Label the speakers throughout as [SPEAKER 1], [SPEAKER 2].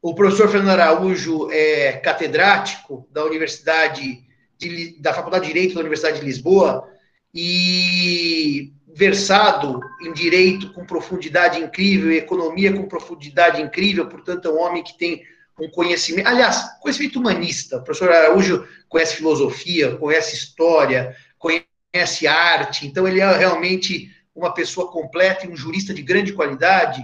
[SPEAKER 1] O professor Fernando Araújo é catedrático da Universidade de, da Faculdade de Direito da Universidade de Lisboa e versado em direito com profundidade incrível, economia com profundidade incrível, portanto é um homem que tem um conhecimento, aliás, conhecimento humanista. O professor Araújo conhece filosofia, conhece história, conhece arte, então ele é realmente uma pessoa completa e um jurista de grande qualidade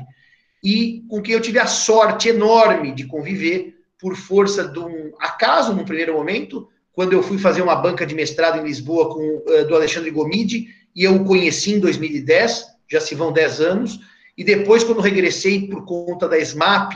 [SPEAKER 1] e com quem eu tive a sorte enorme de conviver por força de um acaso, num primeiro momento, quando eu fui fazer uma banca de mestrado em Lisboa com uh, do Alexandre Gomide, e eu o conheci em 2010, já se vão 10 anos, e depois, quando regressei por conta da SMAP,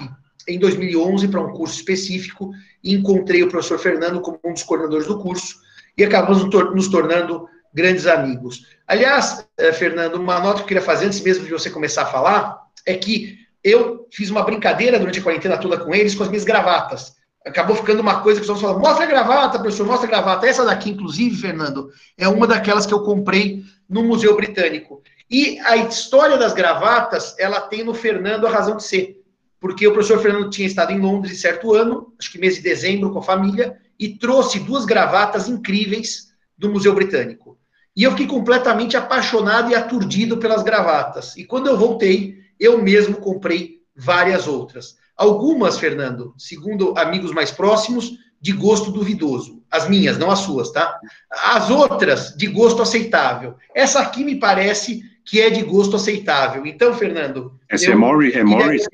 [SPEAKER 1] em 2011, para um curso específico, encontrei o professor Fernando como um dos coordenadores do curso, e acabamos nos tornando grandes amigos. Aliás, uh, Fernando, uma nota que eu queria fazer antes mesmo de você começar a falar, é que eu fiz uma brincadeira durante a quarentena toda com eles, com as minhas gravatas. Acabou ficando uma coisa que os outros falam, mostra a gravata, professor, mostra a gravata. Essa daqui, inclusive, Fernando, é uma daquelas que eu comprei no Museu Britânico. E a história das gravatas, ela tem no Fernando a razão de ser. Porque o professor Fernando tinha estado em Londres certo ano, acho que mês de dezembro, com a família, e trouxe duas gravatas incríveis do Museu Britânico. E eu fiquei completamente apaixonado e aturdido pelas gravatas. E quando eu voltei, eu mesmo comprei várias outras. Algumas, Fernando, segundo amigos mais próximos, de gosto duvidoso. As minhas, não as suas, tá? As outras, de gosto aceitável. Essa aqui me parece que é de gosto aceitável. Então, Fernando.
[SPEAKER 2] Essa é eu, é Morris? É Morris?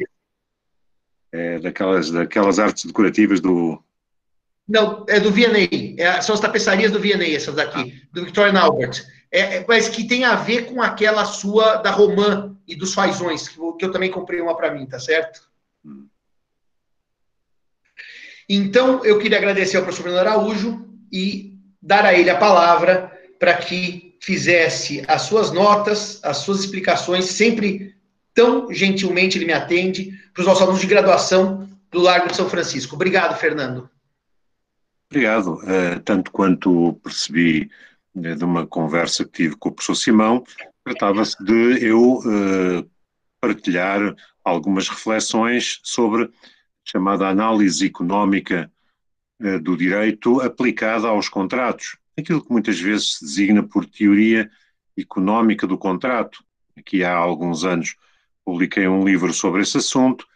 [SPEAKER 2] É daquelas, daquelas artes decorativas do.
[SPEAKER 1] Não, é do V&A. É, são as tapeçarias do V&A, essas daqui, do Victorian Albert é, é, mas que tem a ver com aquela sua da Romã e dos fazões, que eu, que eu também comprei uma para mim, tá certo? Então, eu queria agradecer ao professor Fernando Araújo e dar a ele a palavra para que fizesse as suas notas, as suas explicações, sempre tão gentilmente ele me atende, para os nossos alunos de graduação do Largo de São Francisco. Obrigado, Fernando.
[SPEAKER 2] Obrigado. Uh, tanto quanto percebi de uma conversa que tive com o professor Simão, tratava-se de eu uh, partilhar algumas reflexões sobre a chamada análise económica uh, do direito aplicada aos contratos, aquilo que muitas vezes se designa por teoria económica do contrato. Aqui há alguns anos publiquei um livro sobre esse assunto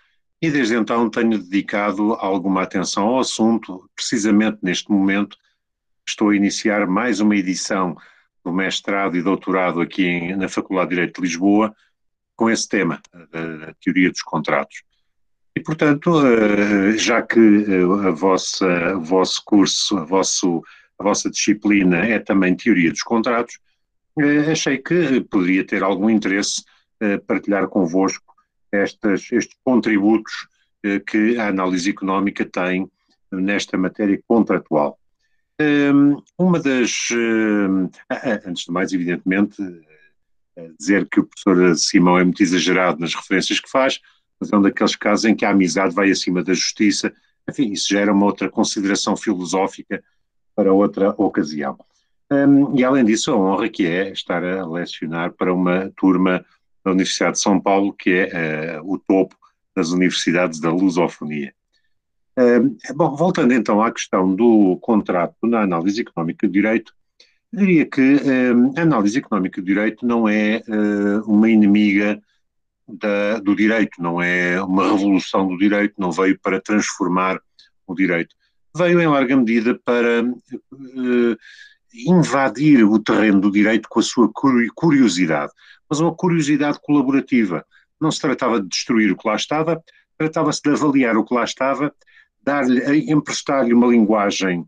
[SPEAKER 2] e desde então tenho dedicado alguma atenção ao assunto, precisamente neste momento estou a iniciar mais uma edição do mestrado e doutorado aqui em, na Faculdade de Direito de Lisboa com esse tema, a, teoria dos contratos. E, portanto, eh, já que eh, a vossa, o vosso curso, a, vosso, a vossa disciplina é também teoria dos contratos, eh, achei que poderia ter algum interesse partilhar convosco estas, estes contributos que a análise económica tem nesta matéria contratual. Uma das. Antes de mais, evidentemente, dizer que o professor Simão é muito exagerado nas referências que faz, mas é um daqueles casos em que a amizade vai acima da justiça. Enfim, isso gera uma outra consideração filosófica para outra ocasião. E além disso, a honra que é estar a lecionar para uma turma da Universidade de São Paulo, que é o topo das universidades da lusofonia. Uh, bom, voltando então à questão do contrato na análise económica do direito, diria que uh, a análise económica do direito não é uh, uma inimiga da, do direito, não é uma revolução do direito, não veio para transformar o direito. Veio em larga medida para invadir o terreno do direito com a sua curiosidade, mas uma curiosidade colaborativa. Não se tratava de destruir o que lá estava, tratava-se de avaliar o que lá estava dar-lhe, emprestar-lhe uma linguagem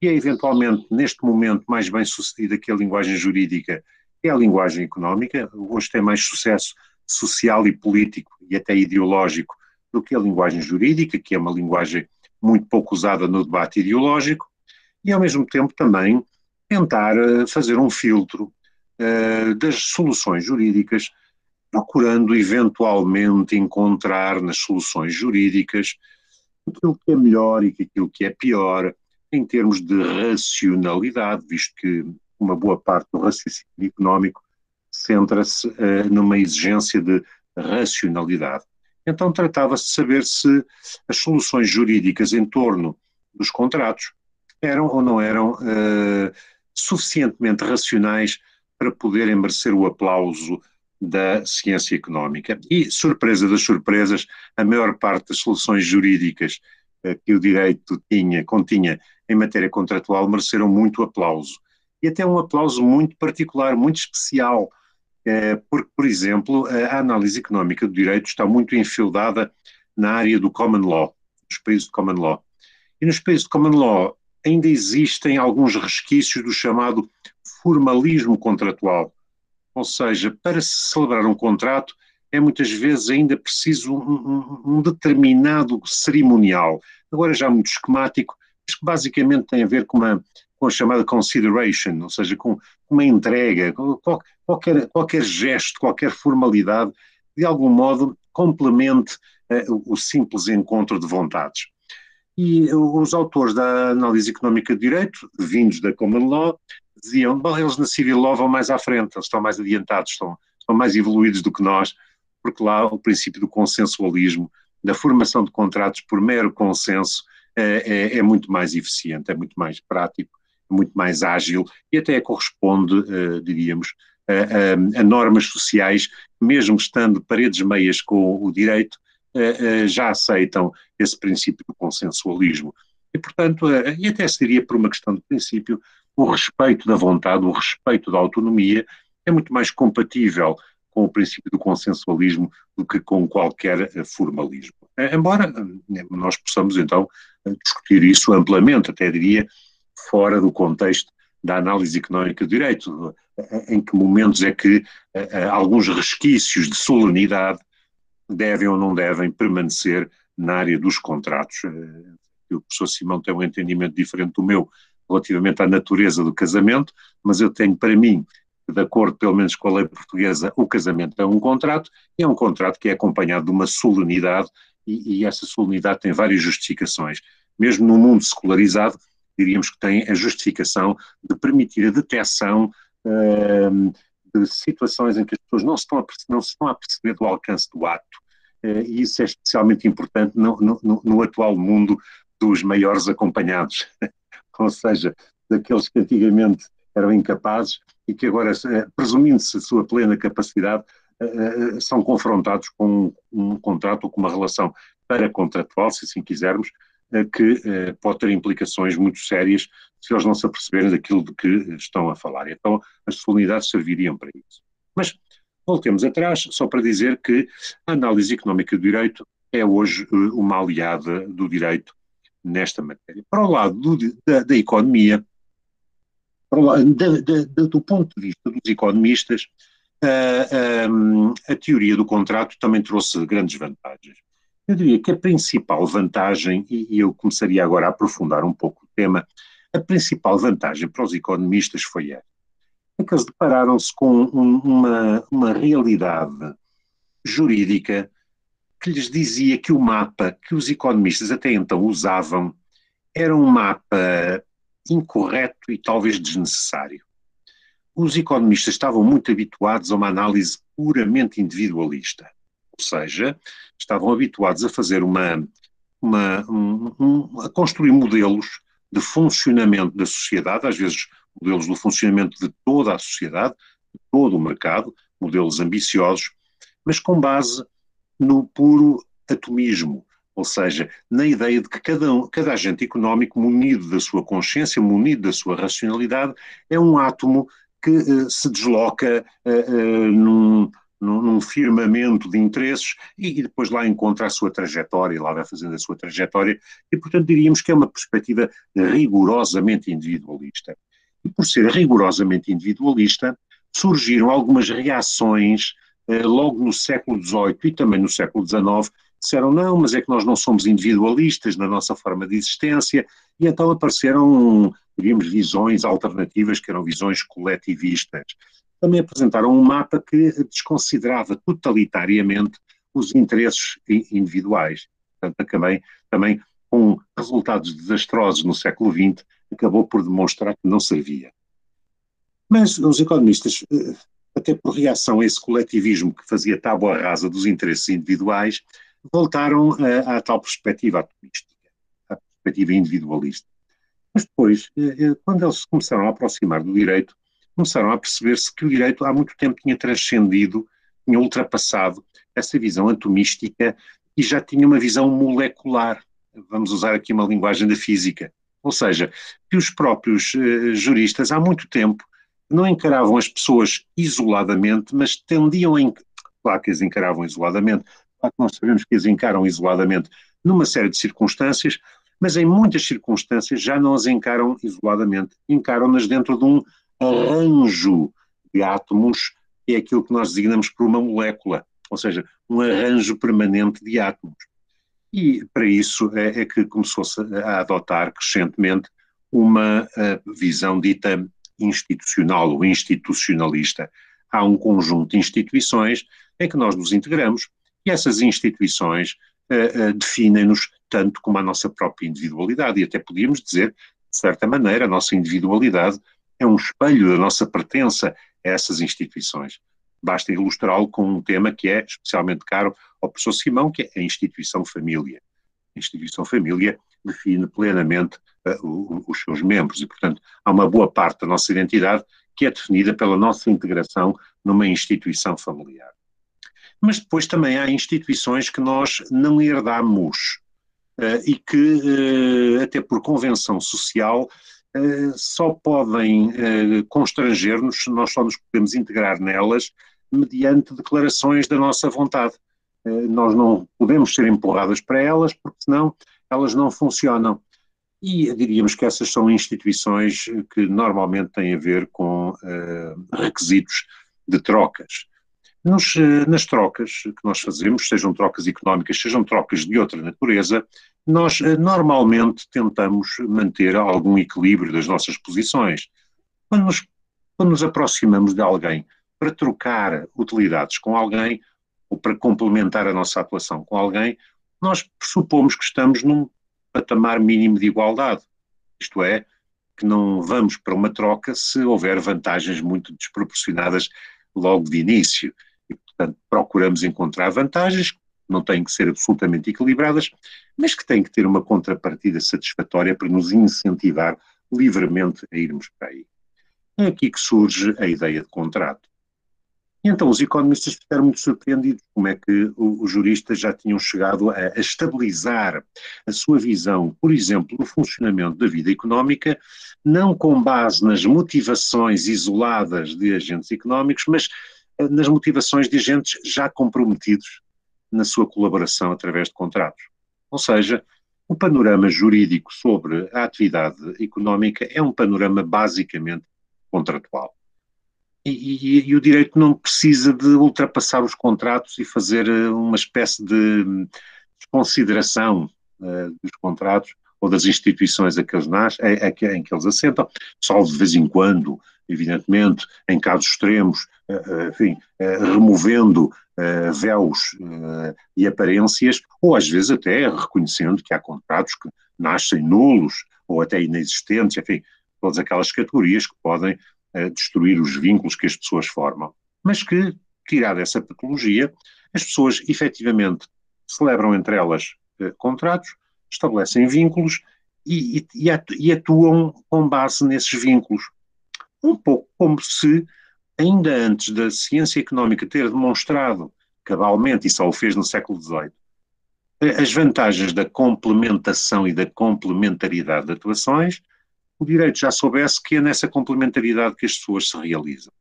[SPEAKER 2] que é eventualmente, neste momento, mais bem sucedida que a linguagem jurídica, é a linguagem económica. Hoje tem mais sucesso social e político e até ideológico do que a linguagem jurídica, que é uma linguagem muito pouco usada no debate ideológico, e ao mesmo tempo também tentar eh, fazer um filtro uh, das soluções jurídicas, procurando eventualmente encontrar nas soluções jurídicas aquilo que é melhor e aquilo que é pior em termos de racionalidade, visto que uma boa parte do raciocínio económico centra-se uh, numa exigência de racionalidade. Então tratava-se de saber se as soluções jurídicas em torno dos contratos eram ou não eram uh, suficientemente racionais para poderem merecer o aplauso da ciência económica. E, surpresa das surpresas, a maior parte das soluções jurídicas uh, que o direito tinha, continha em matéria contratual mereceram muito aplauso. E até um aplauso muito particular, muito especial, uh, porque, por exemplo, a análise económica do direito está muito enfildada na área do common law, dos países do common law. E nos países de common law ainda existem alguns resquícios do chamado formalismo contratual. Ou seja, para se celebrar um contrato é muitas vezes ainda preciso um, um, um determinado cerimonial, agora já muito esquemático, mas que basicamente tem a ver com, uma, com a chamada consideration, ou seja, com uma entrega, qualquer, qualquer gesto, qualquer formalidade, de algum modo complemente uh, o simples encontro de vontades. E os autores da análise económica de direito, vindos da Common Law, diziam, bom, eles na Civil Law vão mais à frente, eles estão mais adiantados, estão, estão mais evoluídos do que nós, porque lá o princípio do consensualismo, da formação de contratos por mero consenso, é, é, é muito mais eficiente, é muito mais prático, é muito mais ágil e até corresponde, uh, diríamos, a, a, a, normas sociais, mesmo estando paredes meias com o direito, uh, uh, já aceitam esse princípio do consensualismo. E, portanto, e até se diria por uma questão de princípio, o respeito da vontade, o respeito da autonomia é muito mais compatível com o princípio do consensualismo do que com qualquer formalismo. Embora nós possamos então discutir isso amplamente, até diria, fora do contexto da análise económica do direito, em que momentos é que alguns resquícios de solenidade devem ou não devem permanecer na área dos contratos. O professor Simão tem um entendimento diferente do meu relativamente à natureza do casamento, mas eu tenho para mim, de acordo pelo menos com a lei portuguesa, o casamento é um contrato, e é um contrato que é acompanhado de uma solenidade, e, e essa solenidade tem várias justificações. Mesmo no mundo secularizado, diríamos que tem a justificação de permitir a detecção uh, de situações em que as pessoas não se estão a, não se estão a perceber do alcance do ato. Uh, e isso é especialmente importante no, no, no atual mundo dos maiores acompanhados, ou seja, daqueles que antigamente eram incapazes e que agora, eh, presumindo-se a sua plena capacidade, são confrontados com um contrato ou com uma relação paracontratual, se assim quisermos, que eh, pode ter implicações muito sérias se eles não se aperceberem daquilo de que estão a falar. Então, as solenidades serviriam para isso. Mas voltemos atrás, só para dizer que a análise económica do direito é hoje eh, uma aliada do direito nesta matéria. Para o lado do, da, da, economia, lado, da, da, do ponto de vista dos economistas, a, teoria do contrato também trouxe grandes vantagens. Eu diria que a principal vantagem, e eu começaria agora a aprofundar um pouco o tema, a principal vantagem para os economistas foi esta. É que eles depararam-se com um, uma, uma realidade jurídica que lhes dizia que o mapa que os economistas até então usavam era um mapa incorreto e talvez desnecessário. Os economistas estavam muito habituados a uma análise puramente individualista ou seja, estavam habituados a fazer uma, uma um, um, a construir modelos de funcionamento da sociedade, às vezes modelos do funcionamento de toda a sociedade, de todo o mercado, modelos ambiciosos, mas com base no puro atomismo, ou seja, na ideia de que cada, cada agente económico, munido da sua consciência, munido da sua racionalidade, é um átomo que uh, se desloca uh, uh, num, num, firmamento de interesses e, e, depois lá encontra a sua trajetória, lá vai fazendo a sua trajetória, e portanto diríamos que é uma perspectiva rigorosamente individualista. E por ser rigorosamente individualista, surgiram algumas reações logo no século XVIII e também no século XIX, disseram não, mas é que nós não somos individualistas na nossa forma de existência, e então apareceram, diríamos, visões alternativas que eram visões coletivistas também apresentaram um mapa que desconsiderava totalitariamente os interesses individuais. Portanto, também, também com resultados desastrosos no século XX, acabou por demonstrar que não servia. Mas os economistas, eh, até por reação a esse coletivismo que fazia tábua rasa dos interesses individuais, voltaram à, tal perspectiva atomística, à perspectiva individualista. Mas depois, eh, eh, quando eles começaram a aproximar do direito, começaram a perceber-se que o direito há muito tempo tinha transcendido, tinha ultrapassado essa visão atomística e já tinha uma visão molecular. Vamos usar aqui uma linguagem da física. Ou seja, que os próprios uh, juristas há muito tempo não encaravam as pessoas isoladamente, mas tendiam a. Claro que as encaravam isoladamente, claro que nós sabemos que as encaram isoladamente numa série de circunstâncias, mas em muitas circunstâncias já não as encaram isoladamente, encaram-nas dentro de um arranjo de átomos, que é aquilo que nós designamos por uma molécula, ou seja, um arranjo permanente de átomos. E para isso é, é que começou-se a adotar crescentemente uma visão dita institucional ou institucionalista. Há um conjunto de instituições em que nós nos integramos e essas instituições uh, uh, definem-nos tanto como a nossa própria individualidade. E até podíamos dizer, de certa maneira, a nossa individualidade é um espelho da nossa pertença a essas instituições. Basta ilustrá-lo com um tema que é especialmente caro ao professor Simão, que é a instituição família. A instituição família define plenamente uh, os seus membros e, portanto, há uma boa parte da nossa identidade que é definida pela nossa integração numa instituição familiar. Mas depois também há instituições que nós não herdamos uh, e que, uh, até por convenção social, só podem constranger-nos, nós só nos podemos integrar nelas mediante declarações da nossa vontade. nós não podemos ser empurradas para elas, porque senão elas não funcionam. E diríamos que essas são instituições que normalmente têm a ver com uh, requisitos de trocas. Nos, uh, nas trocas que nós fazemos, sejam trocas económicas, sejam trocas de outra natureza, nós uh, normalmente tentamos manter algum equilíbrio das nossas posições. Quando nos, quando nos aproximamos de alguém para trocar utilidades com alguém, ou para complementar a nossa atuação com alguém, nós pressupomos que estamos num patamar mínimo de igualdade. Isto é, que não vamos para uma troca se houver vantagens muito desproporcionadas logo de início. E, portanto, procuramos encontrar vantagens, que não têm que ser absolutamente equilibradas, mas que têm que ter uma contrapartida satisfatória para nos incentivar livremente a irmos para aí. É aqui que surge a ideia de contrato. Então os economistas ficaram muito surpreendidos como é que os juristas já tinham chegado a, a estabilizar a sua visão, por exemplo, no funcionamento da vida económica, não com base nas motivações isoladas de agentes económicos, mas eh, nas motivações de agentes já comprometidos na sua colaboração através de contratos. Ou seja, o panorama jurídico sobre a atividade económica é um panorama basicamente contratual. E, e, e, o direito não precisa de ultrapassar os contratos e fazer eh, uma espécie de desconsideração uh, dos contratos ou das instituições a que eles nascem, a, a, em que eles assentam, só de vez em quando, evidentemente, em casos extremos, uh, enfim, uh, removendo véus e aparências, ou às vezes até reconhecendo que há contratos que nascem nulos ou até inexistentes, enfim, todas aquelas categorias que podem destruir os vínculos que as pessoas formam, mas que, tirada essa patologia, as pessoas efetivamente celebram entre elas eh, contratos, estabelecem vínculos e, e, e atuam com base nesses vínculos. Um pouco como se, ainda antes da ciência económica ter demonstrado cabalmente, e só o fez no século XVIII, eh, as vantagens da complementação e da complementaridade de atuações, o direito já soubesse que é nessa complementaridade que as pessoas se realizam.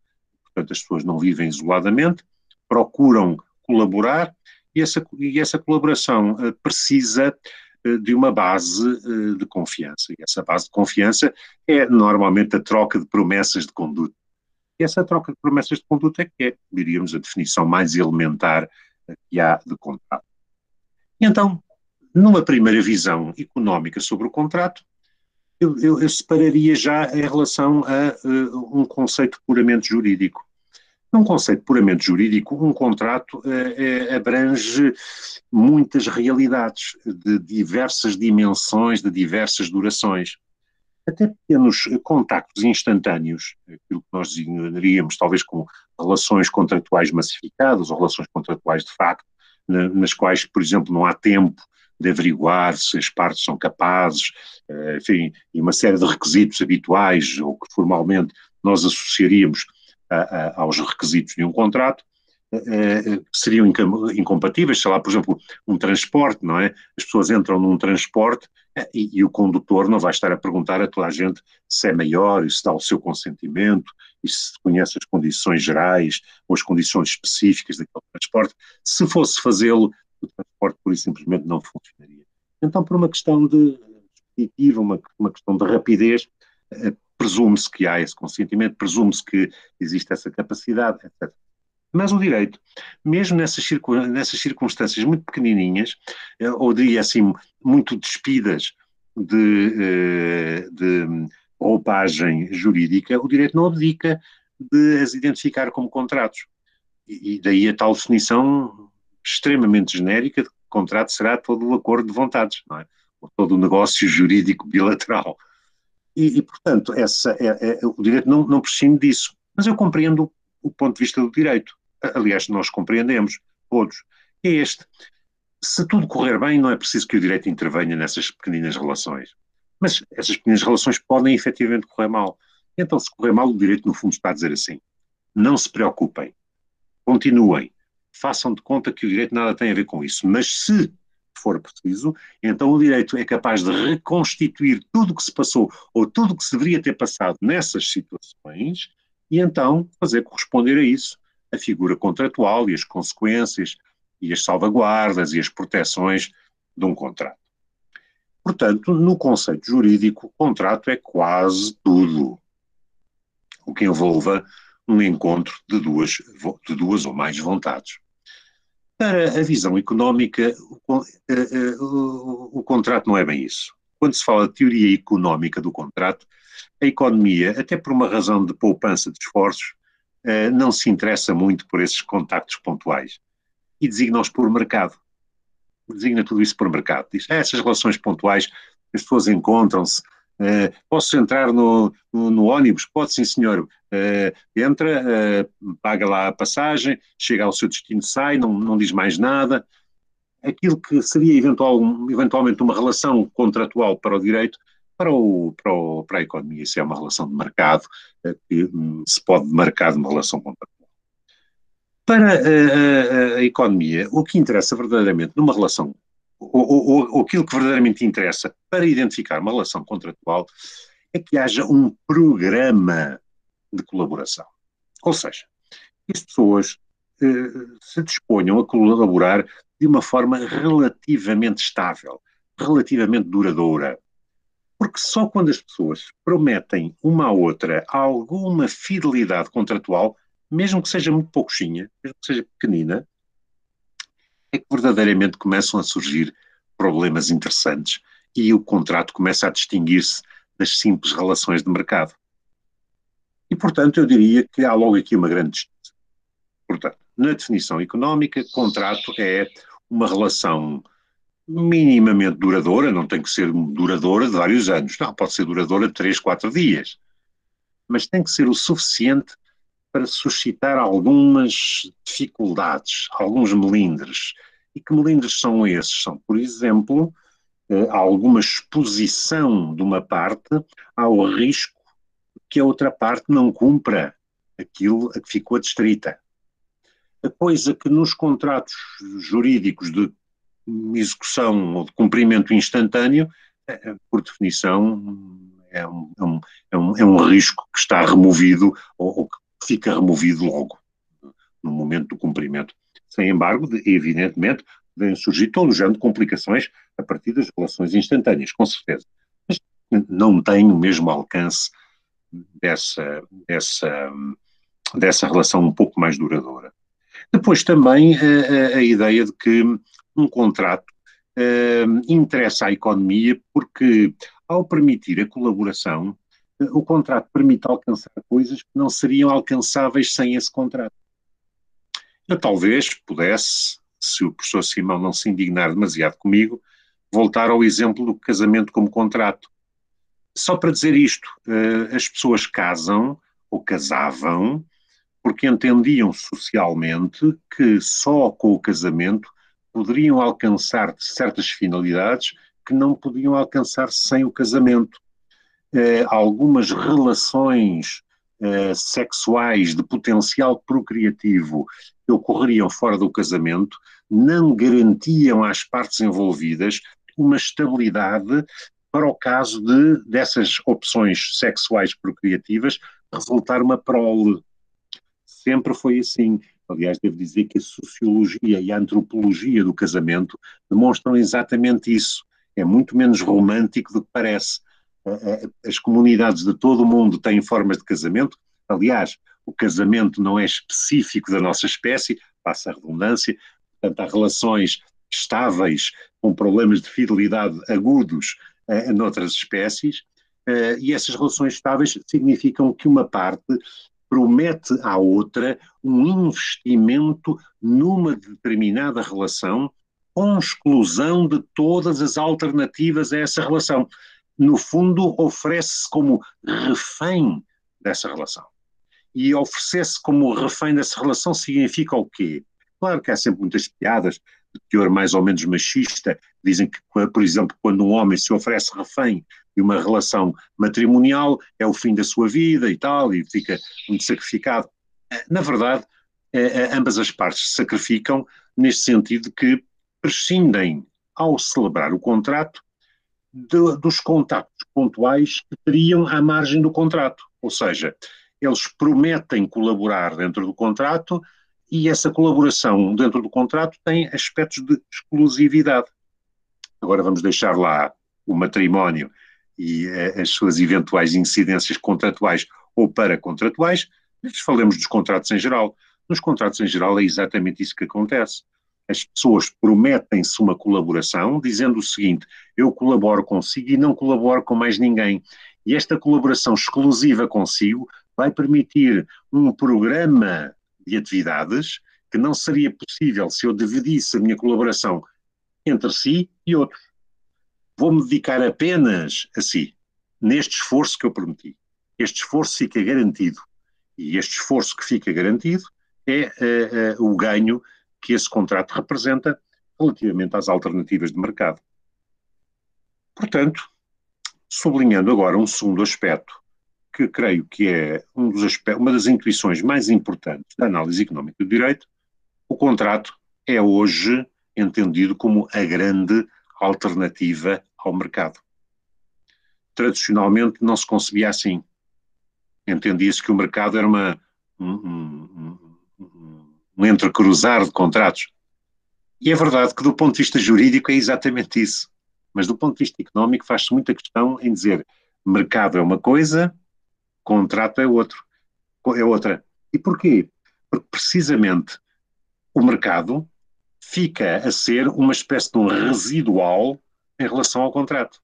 [SPEAKER 2] Portanto, as pessoas não vivem isoladamente, procuram colaborar e essa, e essa colaboração uh, precisa uh, de uma base uh, de confiança. E essa base de confiança é normalmente a troca de promessas de conduta. E essa troca de promessas de conduta é que é, diríamos, a definição mais elementar que há de contrato. E então, numa primeira visão económica sobre o contrato, eu, eu, eu separaria já em relação a uh, um conceito puramente jurídico. Num conceito puramente jurídico, um contrato uh, abrange muitas realidades, de diversas dimensões, de diversas durações. Até pequenos contactos instantâneos, aquilo que nós designaríamos talvez com relações contratuais massificadas ou relações contratuais de facto, nas quais, por exemplo, não há tempo de averiguar se as partes são capazes, eh, enfim, e uma série de requisitos habituais ou que formalmente nós associaríamos a, a, aos requisitos de um contrato, eh, seriam incompatíveis, sei lá, por exemplo, um transporte, não é? As pessoas entram num transporte e, e, o condutor não vai estar a perguntar a toda a gente se é maior e se dá o seu consentimento e se conhece as condições gerais ou as condições específicas daquele transporte. Se fosse fazê-lo, o transporte por isso simplesmente não funcionaria. Então, por uma questão de expeditiva, uma, uma questão de rapidez, eh, presume-se que há esse consentimento, presume-se que existe essa capacidade, etc. Mas o direito, mesmo nessas, circunstâncias muito pequenininhas, eh, ou diria assim, muito despidas de, eh, de jurídica, o direito não abdica de as identificar como contratos. E daí a tal definição extremamente genérica de que o contrato será todo o acordo de vontades, não é? Ou todo o negócio jurídico bilateral. E, e portanto, essa é, é, o direito não, não prescinde disso. Mas eu compreendo o ponto de vista do direito. Aliás, nós compreendemos, todos. É este. Se tudo correr bem, não é preciso que o direito intervenha nessas pequeninas relações. Mas essas pequenas relações podem efetivamente correr mal. Então, se correr mal, o direito, no fundo, está a dizer assim: não se preocupem, continuem, façam de conta que o direito nada tem a ver com isso. Mas se for preciso, então o direito é capaz de reconstituir tudo o que se passou ou tudo o que se deveria ter passado nessas situações e então fazer corresponder a isso a figura contratual e as consequências e as salvaguardas e as proteções de um contrato. Portanto, no conceito jurídico, o contrato é quase tudo o que envolva um encontro de duas, de duas ou mais vontades. Para a visão económica, o, eh, eh, o, o, contrato não é bem isso. Quando se fala de teoria económica do contrato, a economia, até por uma razão de poupança de esforços, eh, não se interessa muito por esses contactos pontuais e designa-os por mercado. Designa tudo isso por mercado. Diz, ah, essas relações pontuais, as pessoas encontram-se, Uh, posso entrar no, no, no, ônibus? Pode, sim, senhor. Uh, entra, uh, paga lá a passagem, chega ao seu destino, sai, não, não diz mais nada. Aquilo que seria eventual, eventualmente uma relação contratual para o direito, para, o, para, o, para a economia, isso é uma relação de mercado, que um, se pode marcar de uma relação contratual. Para a, a economia, o que interessa verdadeiramente numa relação ou, ou, aquilo que verdadeiramente interessa para identificar uma relação contratual é que haja um programa de colaboração. Ou seja, que as pessoas eh, se disponham a colaborar de uma forma relativamente estável, relativamente duradoura. Porque só quando as pessoas prometem uma à outra alguma fidelidade contratual, mesmo que seja muito pouquinha, mesmo que seja pequenina, é que verdadeiramente começam a surgir problemas interessantes e o contrato começa a distinguir-se das simples relações de mercado. E, portanto, eu diria que há logo aqui uma grande distinção. Portanto, na definição económica, contrato é uma relação minimamente duradoura, não tem que ser duradoura de vários anos, não, pode ser duradoura de três, quatro dias, mas tem que ser o suficiente para suscitar algumas dificuldades, alguns melindres. E que melindres são esses? São, por exemplo, eh, alguma exposição de uma parte ao risco que a outra parte não cumpra aquilo a que ficou adstrita. A coisa que nos contratos jurídicos de execução ou de cumprimento instantâneo, eh, eh, por definição, é um, é um, é um, é risco que está removido ou, ou que fica removido logo, no momento do cumprimento. Sem embargo, evidentemente, devem surgir todo o género de complicações a partir das relações instantâneas, com certeza. Mas não tem o mesmo alcance dessa, dessa, dessa relação um pouco mais duradoura. Depois também a, a, a ideia de que um contrato uh, interessa à economia porque, ao permitir a colaboração, o contrato permite alcançar coisas que não seriam alcançáveis sem esse contrato. Eu talvez pudesse, se o professor Simão não se indignar demasiado comigo, voltar ao exemplo do casamento como contrato. Só para dizer isto, eh, as pessoas casam ou casavam porque entendiam socialmente que só com o casamento poderiam alcançar certas finalidades que não podiam alcançar sem o casamento. Eh, algumas relações eh, sexuais de potencial procriativo que ocorreriam fora do casamento não garantiam às partes envolvidas uma estabilidade para o caso de dessas opções sexuais procriativas resultar uma prole. Sempre foi assim. Aliás, devo dizer que a sociologia e a antropologia do casamento demonstram exatamente isso. É muito menos romântico do que parece. As comunidades de todo o mundo têm formas de casamento. Aliás, o casamento não é específico da nossa espécie, passa a redundância, portanto, há relações estáveis com problemas de fidelidade agudos uh, noutras espécies, uh, e essas relações estáveis significam que uma parte promete à outra um investimento numa determinada relação com exclusão de todas as alternativas a essa relação. No fundo, oferece-se como refém dessa relação. E oferecer-se como refém dessa relação significa o quê? Claro que há sempre muitas piadas de teor mais ou menos machista, dizem que, por exemplo, quando um homem se oferece refém de uma relação matrimonial, é o fim da sua vida e tal, e fica muito sacrificado. Na verdade, ambas as partes se sacrificam neste sentido que prescindem, ao celebrar o contrato, de, dos contactos pontuais que teriam à margem do contrato. Ou seja, eles prometem colaborar dentro do contrato e essa colaboração dentro do contrato tem aspectos de exclusividade. Agora vamos deixar lá o matrimónio e uh, as suas eventuais incidências contratuais ou paracontratuais, mas falemos dos contratos em geral. Nos contratos em geral é exatamente isso que acontece. As pessoas prometem-se uma colaboração, dizendo o seguinte: eu colaboro consigo e não colaboro com mais ninguém. E esta colaboração exclusiva consigo vai permitir um programa de atividades que não seria possível se eu dividisse a minha colaboração entre si e outros. Vou-me dedicar apenas a si, neste esforço que eu prometi. Este esforço fica garantido. E este esforço que fica garantido é uh, uh, o ganho que esse contrato representa relativamente às alternativas de mercado. Portanto, sublinhando agora um segundo aspecto que creio que é um aspectos, uma das intuições mais importantes da análise económica do direito, o contrato é hoje entendido como a grande alternativa ao mercado. Tradicionalmente não se concebia assim. Entendia-se que o mercado era uma, um, um, entrecruzar de contratos. E é verdade que do ponto de vista jurídico é exatamente isso. Mas do ponto de vista económico faz-se muita questão em dizer mercado é uma coisa, contrato é outro, é outra. E porquê? Porque precisamente o mercado fica a ser uma espécie de um residual em relação ao contrato.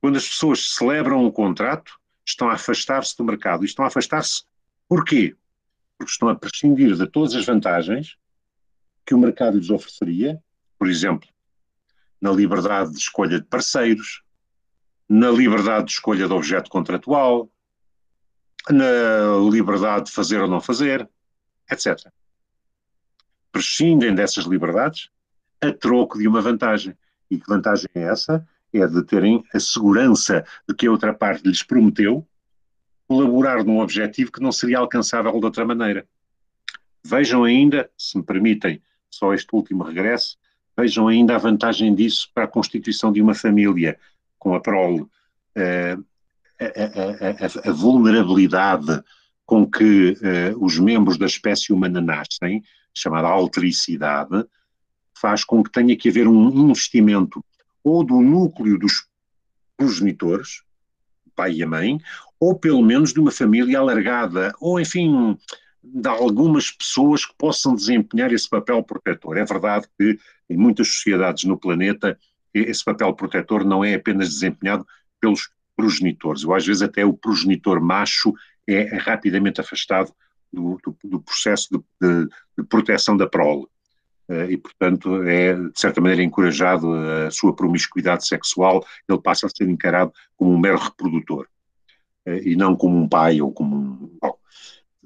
[SPEAKER 2] Quando as pessoas celebram um contrato, estão a afastar-se do mercado. E estão a afastar-se porquê? Porque estão a prescindir de todas as vantagens que o mercado lhes ofereceria, por exemplo, na liberdade de escolha de parceiros, na liberdade de escolha de objeto contratual, na liberdade de fazer ou não fazer, etc. Prescindem dessas liberdades a troco de uma vantagem. E que vantagem é essa? É de terem a segurança de que a outra parte lhes prometeu colaborar num objetivo que não seria alcançável de outra maneira. Vejam ainda, se me permitem, só este último regresso, vejam ainda a vantagem disso para a constituição de uma família com a prole. Uh, a, a, a, vulnerabilidade com que uh, os membros da espécie humana nascem, chamada altericidade, faz com que tenha que haver um investimento ou do núcleo dos progenitores, pai e a mãe, ou pelo menos de uma família alargada, ou enfim, de algumas pessoas que possam desempenhar esse papel protetor. É verdade que em muitas sociedades no planeta esse papel protetor não é apenas desempenhado pelos progenitores. Ou às vezes até o progenitor macho é, rapidamente afastado do, do, do processo de, de, de, proteção da prole. Uh, e, portanto, é de certa maneira encorajado a sua promiscuidade sexual, ele passa a ser encarado como um mero reprodutor uh, e não como um pai ou como um. Bom,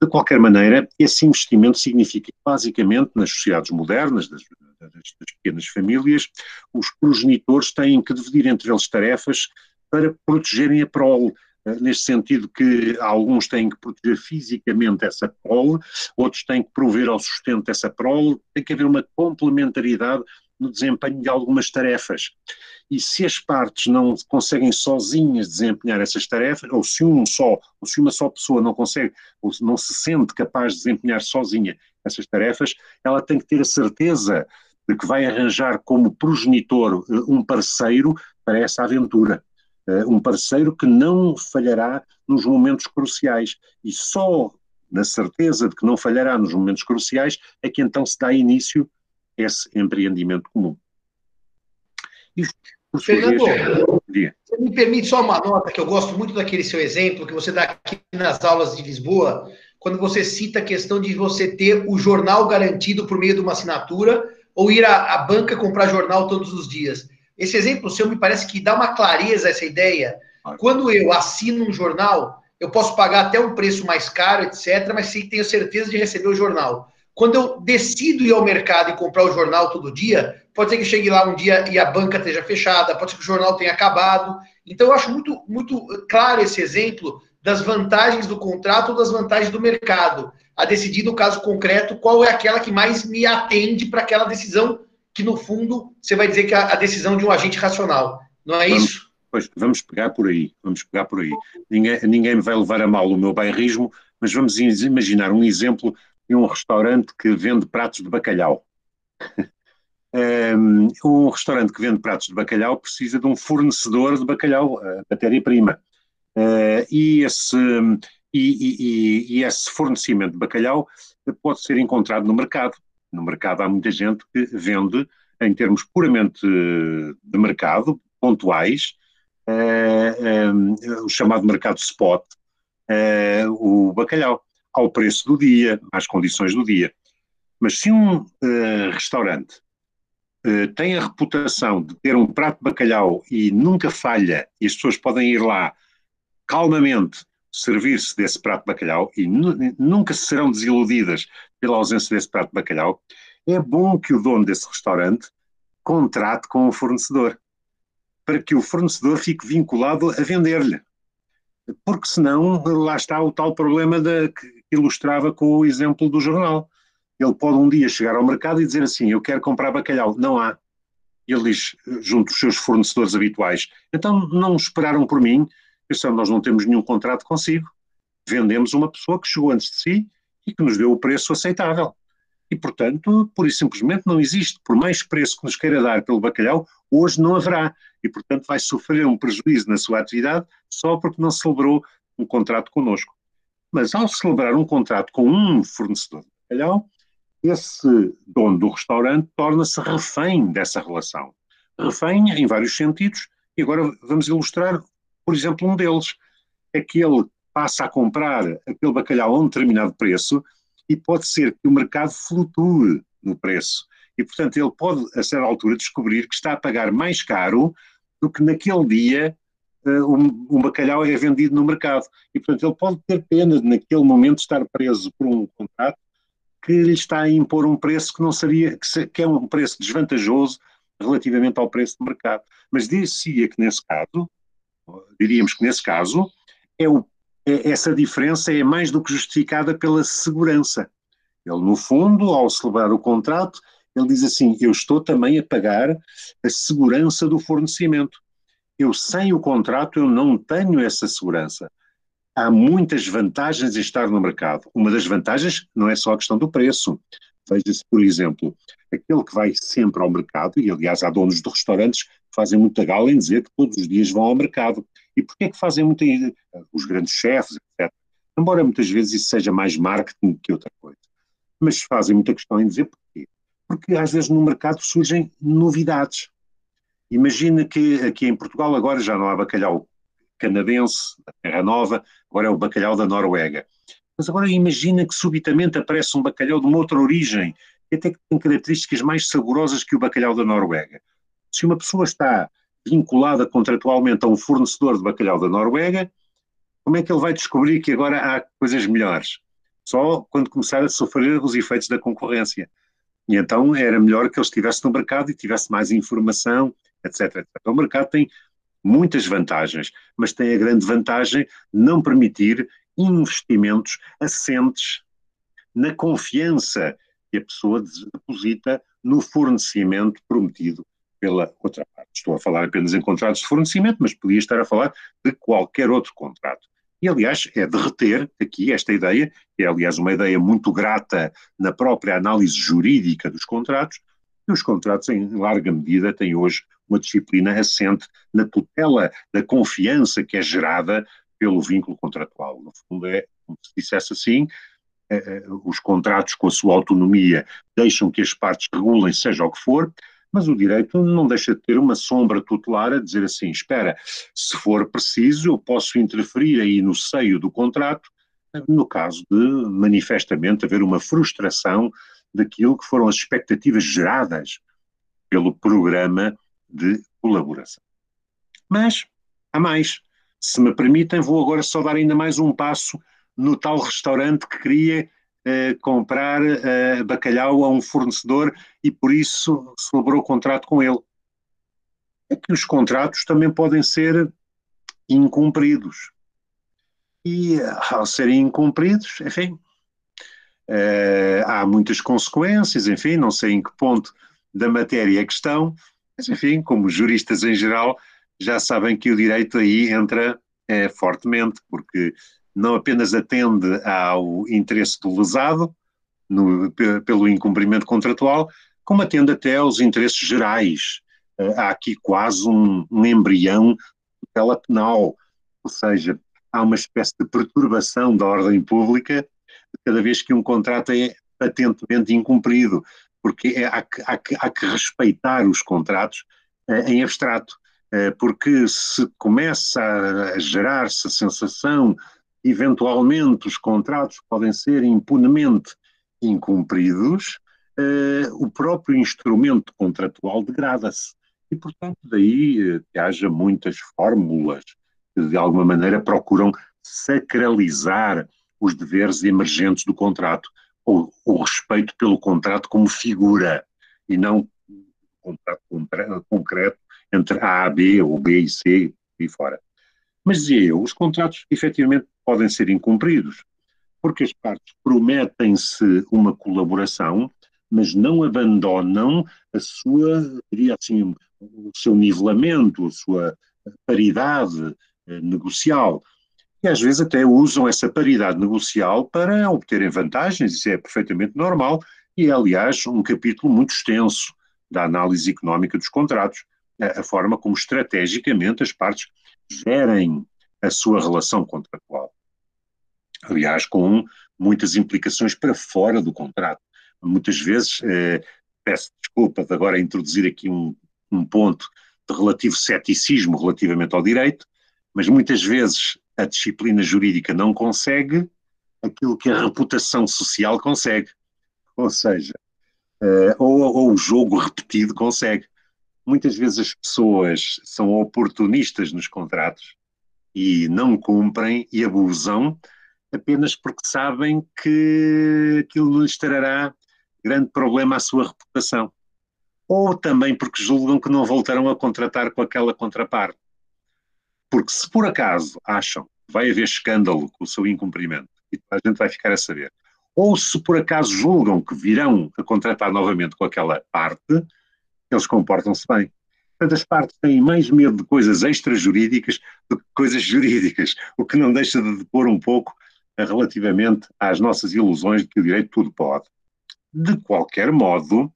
[SPEAKER 2] de qualquer maneira, esse investimento significa basicamente nas sociedades modernas, das, das, das pequenas famílias, os progenitores têm que dividir entre eles tarefas para protegerem a prole, eh, neste sentido que alguns têm que proteger fisicamente essa prole, outros têm que prover ao sustento dessa prole, tem que haver uma complementaridade no desempenho de algumas tarefas. E se as partes não conseguem sozinhas desempenhar essas tarefas, ou se um só, ou se uma só pessoa não consegue, ou não se sente capaz de desempenhar sozinha essas tarefas, ela tem que ter a certeza de que vai arranjar como progenitor eh, um parceiro para essa aventura. Eh, um parceiro que não falhará nos momentos cruciais. E só na certeza de que não falhará nos momentos cruciais é que então se dá início a esse empreendimento comum.
[SPEAKER 1] Isto, por Fernando, vez, você me permite só uma nota que eu gosto muito daquele seu exemplo que você dá aqui nas aulas de Lisboa, quando você cita a questão de você ter o jornal garantido por meio de uma assinatura ou ir à, à banca comprar jornal todos os dias. Esse exemplo seu me parece que dá uma clareza a essa ideia. Quando eu assino um jornal, eu posso pagar até um preço mais caro, etc., mas sim tenho certeza de receber o jornal. Quando eu decido ir ao mercado e comprar o jornal todo dia, pode ser que chegue lá um dia e a banca esteja fechada, pode ser que o jornal tenha acabado. Então, eu acho muito, muito claro esse exemplo das vantagens do contrato ou das vantagens do mercado, a decidir, no caso concreto, qual é aquela que mais me atende para aquela decisão que, no fundo, você vai dizer que é a decisão de um agente racional. Não é
[SPEAKER 2] vamos,
[SPEAKER 1] isso?
[SPEAKER 2] Pois, vamos pegar por aí, vamos pegar por aí. Ninguém, ninguém me vai levar a mal o meu bairrismo, mas vamos imaginar um exemplo de um restaurante que vende pratos de bacalhau. um restaurante que vende pratos de bacalhau precisa de um fornecedor de bacalhau, matéria-prima. Uh, e, esse, e, e, e, esse fornecimento de bacalhau pode ser encontrado no mercado. No mercado há muita gente que vende, em termos puramente de mercado, pontuais, uh, um, o chamado mercado spot, o bacalhau, ao preço do dia, às condições do dia. Mas se um restaurante tem a reputação de ter um prato de bacalhau e nunca falha, e as pessoas podem ir lá calmamente servir-se desse prato de bacalhau e nunca serão desiludidas pela ausência desse prato de bacalhau, é bom que o dono desse restaurante contrate com o fornecedor, para que o fornecedor fique vinculado a vender-lhe. Porque senão, lá está o tal problema de, que ilustrava com o exemplo do jornal. Ele pode um dia chegar ao mercado e dizer assim: Eu quero comprar bacalhau. Não há. Ele diz, junto aos seus fornecedores habituais: Então não esperaram por mim, Atenção, nós não temos nenhum contrato consigo. Vendemos uma pessoa que chegou antes de si e que nos deu o preço aceitável. E, portanto, por isso simplesmente não existe. Por mais preço que nos queira dar pelo bacalhau, hoje não haverá. E, portanto, vai sofrer um prejuízo na sua atividade só porque não celebrou um contrato connosco. Mas ao celebrar um contrato com um fornecedor de bacalhau, esse dono do restaurante torna-se refém dessa relação. Refém em vários sentidos, e agora vamos ilustrar por exemplo, um deles é que ele passa a comprar aquele bacalhau a um determinado preço e pode ser que o mercado flutue no preço. E, portanto, ele pode, a certa altura, descobrir que está a pagar mais caro do que naquele dia uh, um, um, bacalhau é vendido no mercado. E, portanto, ele pode ter pena de, naquele momento, estar preso por um contrato que lhe está a impor um preço que não seria, que, se, que é um preço desvantajoso relativamente ao preço do mercado. Mas dir-se-ia que, nesse caso, diríamos que nesse caso, é o, essa diferença é mais do que justificada pela segurança. Ele, no fundo, ao celebrar o contrato, ele diz assim: Eu estou também a pagar a segurança do fornecimento. Eu, sem o contrato, eu não tenho essa segurança. Há muitas vantagens em estar no mercado. Uma das vantagens não é só a questão do preço. Veja-se, por exemplo, aquele que vai sempre ao mercado, e aliás há donos de restaurantes fazem muita gala em dizer que todos os dias vão ao mercado. E porquê é que fazem muita... Os grandes chefes, etc. Embora muitas vezes isso seja mais marketing que outra coisa. Mas fazem muita questão em dizer porquê. Porque às vezes no mercado surgem novidades. Imagina que aqui em Portugal agora já não há bacalhau canadense, da Terra Nova, agora é o bacalhau da Noruega. Mas agora imagina que subitamente aparece um bacalhau de uma outra origem, que até tem características mais saborosas que o bacalhau da Noruega. Se uma pessoa está vinculada contratualmente a um fornecedor de bacalhau da Noruega, como é que ele vai descobrir que agora há coisas melhores? Só quando começar a sofrer os efeitos da concorrência. E então era melhor que ele estivesse no mercado e tivesse mais informação, etc, etc. O mercado tem muitas vantagens, mas tem a grande vantagem de não permitir investimentos assentes na confiança que a pessoa deposita no fornecimento prometido pela outra parte. Estou a falar apenas em contratos de fornecimento, mas podia estar a falar de qualquer outro contrato. E, aliás, é derreter aqui esta ideia, que é, aliás, uma ideia muito grata na própria análise jurídica dos contratos, que os contratos, em larga medida, têm hoje uma disciplina assente na tutela da confiança que é gerada pelo vínculo contratual. No fundo, é, como se dissesse assim, é, é, os contratos com a sua autonomia deixam que as partes regulem seja o que for, mas o direito não deixa de ter uma sombra tutelar a dizer assim: espera, se for preciso, eu posso interferir aí no seio do contrato, no caso de manifestamente haver uma frustração daquilo que foram as expectativas geradas pelo programa de colaboração. Mas há mais. Se me permitem, vou agora só dar ainda mais um passo no tal restaurante que queria eh, comprar eh, bacalhau a um fornecedor e por isso celebrou o contrato com ele. É que os contratos também podem ser incumpridos. E ao serem incumpridos, enfim, eh, há muitas consequências, enfim, não sei em que ponto da matéria é questão, mas enfim, como juristas em geral, já sabem que o direito aí entra fortemente, porque não apenas atende ao interesse do lesado, no, pelo incumprimento contratual, como atende até aos interesses gerais. Uh, há aqui quase um, um embrião tutela penal, ou seja, há uma espécie de perturbação da ordem pública cada vez que um contrato é patentemente incumprido, porque é, há, que, há, que, há, que, respeitar os contratos uh, em abstrato. Eh, porque se começa a gerar-se a sensação eventualmente os contratos podem ser impunemente incumpridos, eh, o próprio instrumento contratual degrada-se. E, portanto, daí eh, que haja muitas fórmulas que, de alguma maneira, procuram sacralizar os deveres emergentes do contrato, ou o respeito pelo contrato como figura, e não contrato concreto entre A, B ou B e C e fora. Mas dizia eu, os contratos efetivamente podem ser incumpridos, porque as partes prometem-se uma colaboração, mas não abandonam a sua, diria assim, o seu nivelamento, a sua paridade eh, negocial. E às vezes até usam essa paridade negocial para obterem vantagens, isso é perfeitamente normal, e é, aliás, um capítulo muito extenso da análise económica dos contratos, a forma como estrategicamente as partes gerem a sua relação contratual. Aliás, com muitas implicações para fora do contrato. Muitas vezes, eh, peço desculpa de agora introduzir aqui um, um ponto de relativo ceticismo relativamente ao direito, mas muitas vezes a disciplina jurídica não consegue aquilo que a reputação social consegue. Ou seja, uh, ou, ou, o jogo repetido consegue. Muitas vezes as pessoas são oportunistas nos contratos e não cumprem e abusam apenas porque sabem que aquilo lhes trará grande problema à sua reputação. Ou também porque julgam que não voltarão a contratar com aquela contraparte. Porque se por acaso acham que vai haver escândalo com o seu incumprimento, e a gente vai ficar a saber, ou se por acaso julgam que virão a contratar novamente com aquela parte, eles comportam-se bem. Portanto, as partes têm mais medo de coisas extrajurídicas do que coisas jurídicas, o que não deixa de depor um pouco relativamente às nossas ilusões de que o direito tudo pode. De qualquer modo,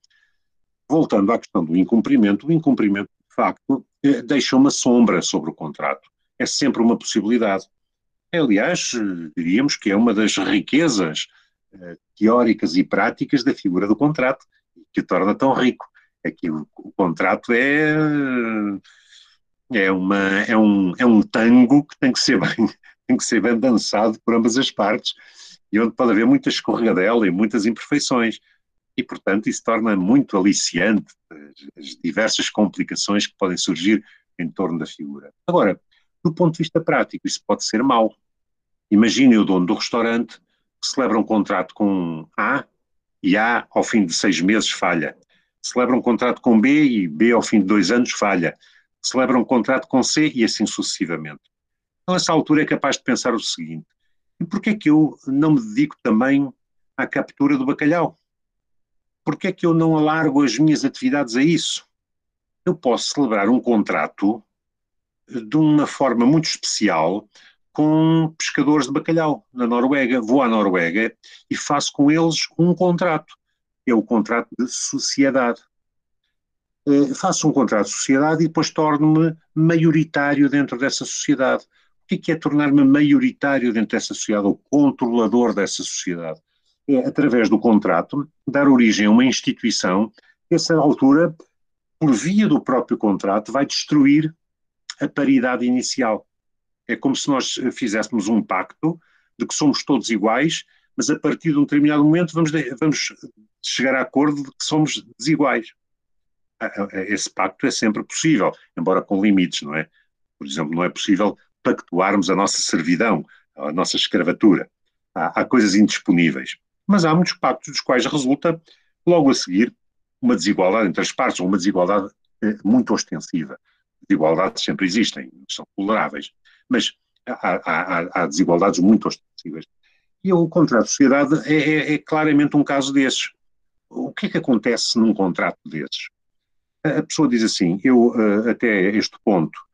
[SPEAKER 2] voltando à questão do incumprimento, o incumprimento, de facto, eh, deixa uma sombra sobre o contrato. É sempre uma possibilidade. Aliás, diríamos que é uma das riquezas eh, teóricas e práticas da figura do contrato, que o torna tão rico. É que o, o contrato é, é, uma, é, um, é um tango que tem que ser bem, tem que ser bem dançado por ambas as partes e onde pode haver muita escorregadela e muitas imperfeições. E, portanto, isso torna muito aliciante as diversas complicações que podem surgir em torno da figura. Agora, do ponto de vista prático, isso pode ser mau. Imagine o dono do restaurante que celebra um contrato com A e A, ao fim de seis meses, falha. Celebra um contrato com B e B, ao fim de dois anos, falha. Celebra um contrato com C e assim sucessivamente. Então, nessa altura, é capaz de pensar o seguinte: e porquê é que eu não me dedico também à captura do bacalhau? Porquê é que eu não alargo as minhas atividades a isso? Eu posso celebrar um contrato de uma forma muito especial com pescadores de bacalhau na Noruega. Vou à Noruega e faço com eles um contrato. É o contrato de sociedade. Uh, faço um contrato de sociedade e depois torno-me maioritário dentro dessa sociedade. O que é, é tornar-me maioritário dentro dessa sociedade, ou controlador dessa sociedade? É, através do contrato, dar origem a uma instituição que, essa altura, por via do próprio contrato, vai destruir a paridade inicial. É como se nós fizéssemos um pacto de que somos todos iguais, mas a partir de um determinado momento vamos, vamos chegar a acordo de que somos desiguais. Esse pacto é sempre possível, embora com limites, não é? Por exemplo, não é possível pactuarmos a nossa servidão, a nossa escravatura. Há, há coisas indisponíveis. Mas há muitos pactos dos quais resulta, logo a seguir, uma desigualdade entre as partes, ou uma desigualdade eh, muito ostensiva. Desigualdades sempre existem, são toleráveis, mas há, há, há desigualdades muito ostensivas. E o contrato de sociedade é, é, é, claramente um caso desses. O que é que acontece num contrato desses? A pessoa diz assim: eu eh, até este ponto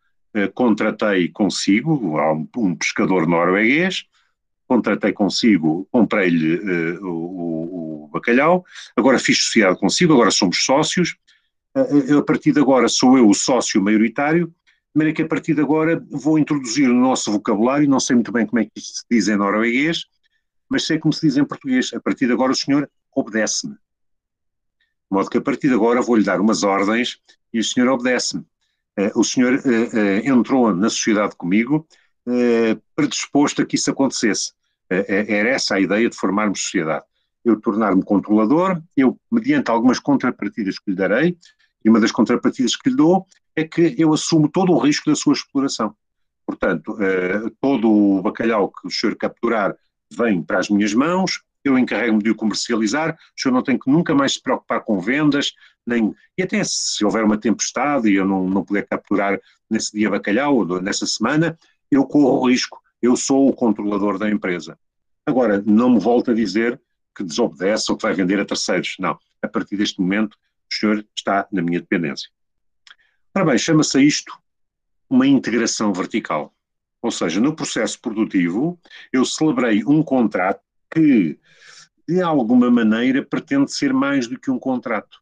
[SPEAKER 2] contratei consigo um, um pescador norueguês, contratei consigo, comprei-lhe uh, o, o, bacalhau, agora fiz sociedade consigo, agora somos sócios, uh, a partir de agora sou eu o sócio maioritário, de maneira que a partir de agora vou introduzir no nosso vocabulário, não sei muito bem como é que isto se diz em norueguês, mas sei como se diz em português, a partir de agora o senhor obedece-me. De modo que a partir de agora vou-lhe dar umas ordens e o senhor obedece-me. Uh, o senhor entrou na sociedade comigo, predisposto a que isso acontecesse. Era essa a ideia de formarmos sociedade. Eu tornar-me controlador, eu, mediante algumas contrapartidas que lhe darei, e uma das contrapartidas que lhe dou é que eu assumo todo o risco da sua exploração. Portanto, eh, todo o bacalhau que o senhor capturar vem para as minhas mãos, eu encarrego-me de o comercializar, o senhor não tem que nunca mais se preocupar com vendas, nem, e até se houver uma tempestade e eu não, não puder capturar nesse dia bacalhau, nessa semana, eu corro o risco eu sou o controlador da empresa. Agora, não me volto a dizer que desobedece ou que vai vender a terceiros. Não. A partir deste momento, o senhor está na minha dependência. Ora bem, chama-se isto uma integração vertical. Ou seja, no processo produtivo, eu celebrei um contrato que, de alguma maneira, pretende ser mais do que um contrato.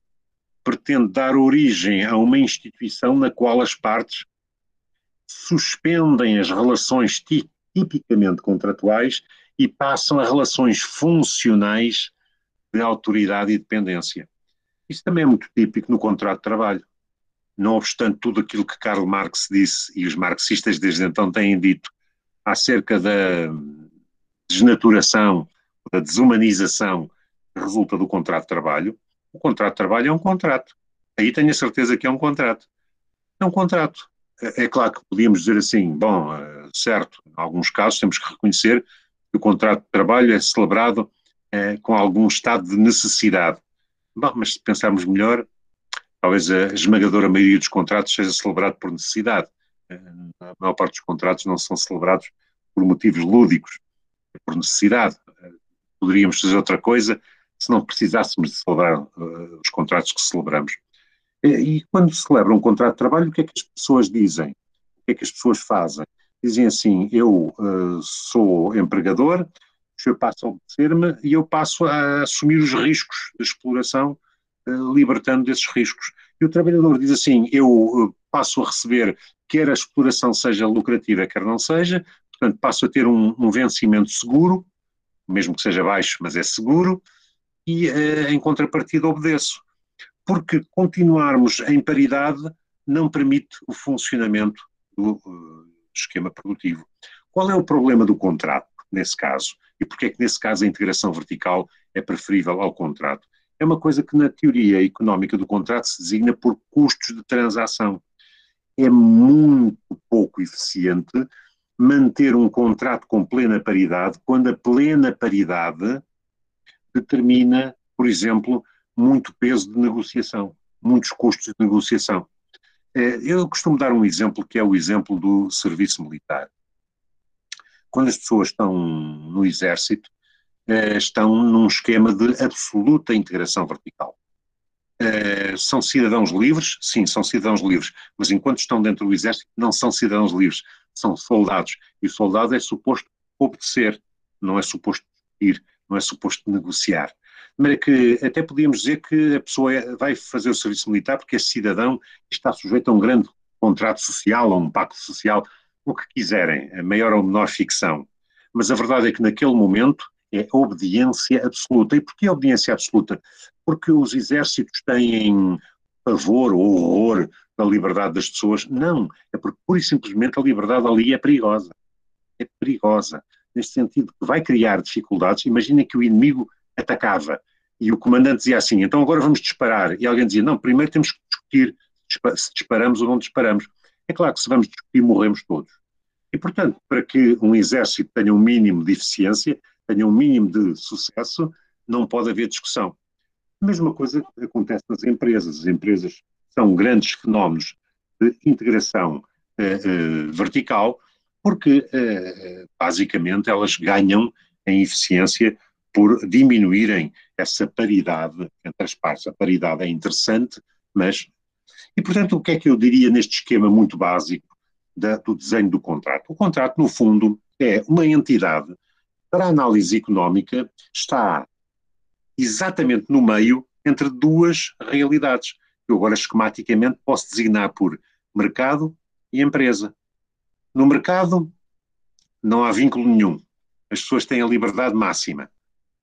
[SPEAKER 2] Pretende dar origem a uma instituição na qual as partes suspendem as relações tipicamente contratuais e passam a relações funcionais de autoridade e dependência. Isso também é muito típico no contrato de trabalho. Não obstante tudo aquilo que Karl Marx disse e os marxistas desde então têm dito acerca da desnaturação, da desumanização que resulta do contrato de trabalho, o contrato de trabalho é um contrato. Aí tenho a certeza que é um contrato. É um contrato. É, é claro que podíamos dizer assim, bom, eh, certo, em alguns casos temos que reconhecer que o contrato de trabalho é celebrado é, com algum estado de necessidade. Bom, mas se pensarmos melhor, talvez a esmagadora maioria dos contratos seja celebrado por necessidade. Eh, a maior parte dos contratos não são celebrados por motivos lúdicos, é por necessidade. Poderíamos fazer outra coisa se não precisássemos de celebrar uh, os contratos que celebramos. E quando se celebra um contrato de trabalho, o que é que as pessoas dizem? O que é que as pessoas fazem? Dizem assim: eu uh, sou empregador, o senhor passa a obedecer-me e eu passo a assumir os riscos da exploração, uh, libertando desses riscos. E o trabalhador diz assim: eu passo a receber, quer a exploração seja lucrativa, quer não seja, portanto, passo a ter um, um vencimento seguro, mesmo que seja baixo, mas é seguro, e em contrapartida obedeço porque continuarmos em paridade não permite o funcionamento do uh, esquema produtivo. Qual é o problema do contrato, nesse caso? E porquê é que, nesse caso, a integração vertical é preferível ao contrato? É uma coisa que, na teoria económica do contrato, se designa por custos de transação. É muito pouco eficiente manter um contrato com plena paridade quando a plena paridade determina por exemplo, muito peso de negociação, muitos custos de negociação. Eh, eu costumo dar um exemplo que é o exemplo do serviço militar. Quando as pessoas estão no exército, eh, estão num esquema de absoluta integração vertical. Eh, são cidadãos livres? Sim, são cidadãos livres, mas enquanto estão dentro do exército, não são cidadãos livres, são soldados. E o soldado é suposto obedecer, não é suposto ir, não é suposto negociar. De maneira que até podíamos dizer que a pessoa é, vai fazer o serviço militar porque é cidadão está sujeito a um grande contrato social, a um pacto social, o que quiserem, a maior ou menor ficção. Mas a verdade é que naquele momento é obediência absoluta. E porquê obediência absoluta? Porque os exércitos têm pavor ou horror da liberdade das pessoas? Não, é porque pura e simplesmente a liberdade ali é perigosa. É perigosa. Neste sentido, que vai criar dificuldades. Imaginem que o inimigo atacava e o comandante dizia assim: então agora vamos disparar. E alguém dizia: não, primeiro temos que discutir se disparamos ou não disparamos. É claro que se vamos discutir, morremos todos. E, portanto, para que um exército tenha um mínimo de eficiência, tenha um mínimo de sucesso, não pode haver discussão. A mesma coisa acontece nas empresas. As empresas são grandes fenómenos de integração eh, eh, vertical, porque eh, basicamente elas ganham em eficiência por diminuírem essa paridade entre as partes. A paridade é interessante, mas. E portanto, o que é que eu diria neste esquema muito básico da, do desenho do contrato? O contrato, no fundo, é uma entidade para análise económica, está exatamente no meio entre duas realidades. Eu agora esquematicamente posso designar por mercado e empresa. No mercado não há vínculo nenhum. As pessoas têm a liberdade máxima.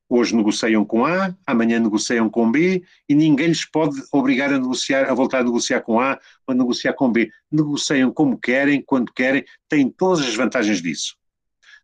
[SPEAKER 2] Hoje negociam com A, amanhã negociam com B e ninguém lhes pode obrigar a negociar, a voltar a negociar com A ou a negociar com B. Negociam como querem, quando querem, têm todas as vantagens disso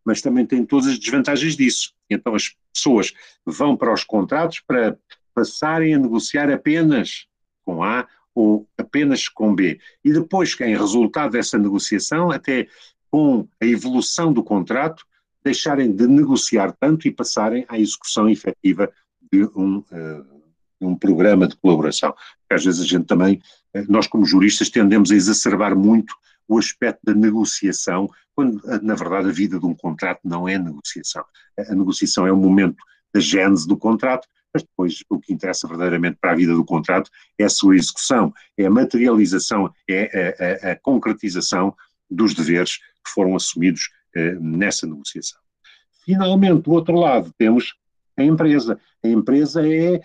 [SPEAKER 2] mas também tem todas as desvantagens disso. Então as pessoas vão para os contratos para passarem a negociar apenas com A ou apenas com B. E depois, em resultado dessa negociação, até com a evolução do contrato, deixarem de negociar tanto e passarem à execução efetiva de um, uh, um programa de colaboração. Porque às vezes a gente também, eh, nós como juristas, tendemos a exacerbar muito o aspecto da negociação, quando na verdade a vida de um contrato não é negociação. A negociação é o momento da gênese do contrato, mas depois o que interessa verdadeiramente para a vida do contrato é a sua execução, é a materialização, é a, a, a concretização dos deveres que foram assumidos eh, nessa negociação. Finalmente, do outro lado, temos a empresa. A empresa é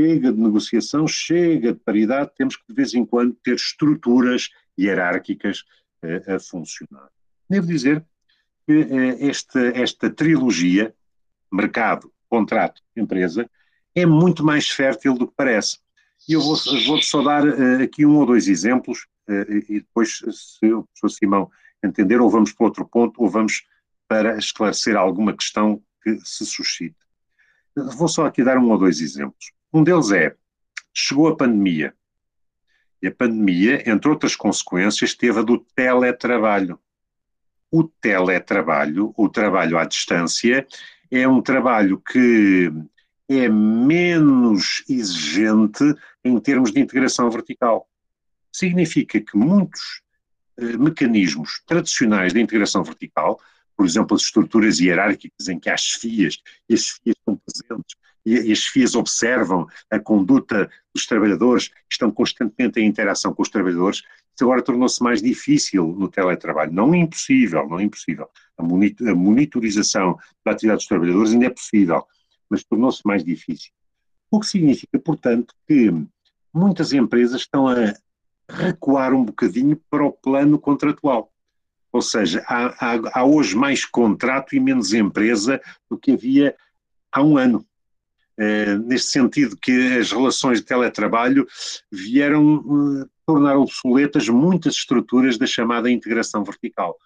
[SPEAKER 2] chega de negociação, chega de paridade, temos que de vez em quando ter estruturas hierárquicas eh, a funcionar. Devo dizer que eh, esta, esta trilogia, mercado, contrato, empresa, é muito mais fértil do que parece. E eu vou-te vou só dar uh, aqui um ou dois exemplos e depois, se o professor Simão entender, ou vamos para outro ponto, ou vamos para esclarecer alguma questão que se suscite. Vou só aqui dar um ou dois exemplos. Um deles é, chegou a pandemia, e a pandemia, entre outras consequências, teve a do teletrabalho. O teletrabalho, o trabalho à distância, é um trabalho que é menos exigente em termos de integração vertical. Significa que muitos eh, mecanismos tradicionais de integração vertical, por exemplo, as estruturas hierárquicas em que há chefias e as chefias presentes e, as FIAs observam a conduta dos trabalhadores, estão constantemente em interação com os trabalhadores, isso agora tornou-se mais difícil no teletrabalho. Não é impossível, não é impossível. A, monitorização da atividade dos trabalhadores ainda é possível, mas tornou-se mais difícil. O que significa, portanto, que muitas empresas estão a recuar um bocadinho para o plano contratual. Ou seja, há, há, há hoje mais contrato e menos empresa do que havia há um ano. Eh, neste sentido que as relações de teletrabalho vieram uh, tornar obsoletas muitas estruturas da chamada integração vertical.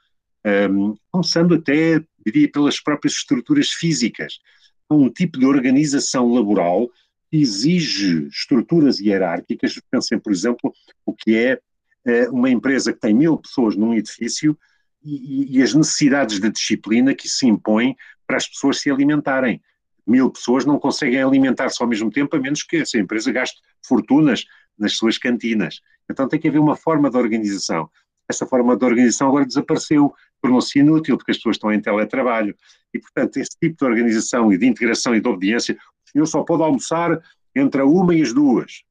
[SPEAKER 2] Um, começando até, diria, pelas próprias estruturas físicas. Um tipo de organização laboral que exige estruturas hierárquicas. Pensem, por exemplo, o que é uh, uma empresa que tem mil pessoas num edifício e, e, as necessidades de disciplina que se impõem para as pessoas se alimentarem mil pessoas não conseguem alimentar-se ao mesmo tempo, a menos que essa empresa gaste fortunas nas suas cantinas. Então tem que haver uma forma de organização. Essa forma de organização agora desapareceu, tornou-se inútil, porque as pessoas estão em teletrabalho. E, portanto, esse tipo de organização e de integração e de obediência, o senhor só pode almoçar entre a uma e as duas.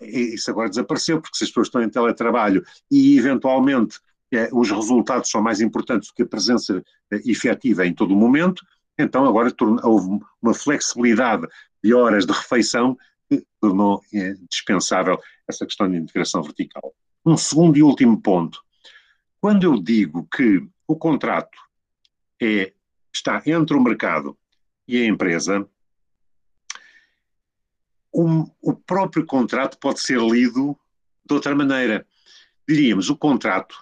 [SPEAKER 2] Isso agora desapareceu, porque se as pessoas estão em teletrabalho e, eventualmente, é, os resultados são mais importantes do que a presença é, efetiva em todo o momento, então agora houve uma flexibilidade de horas de refeição que tornou é, dispensável essa questão de integração vertical. Um segundo e último ponto. Quando eu digo que o contrato é, está entre o mercado e a empresa, um, o próprio contrato pode ser lido de outra maneira. Diríamos, o contrato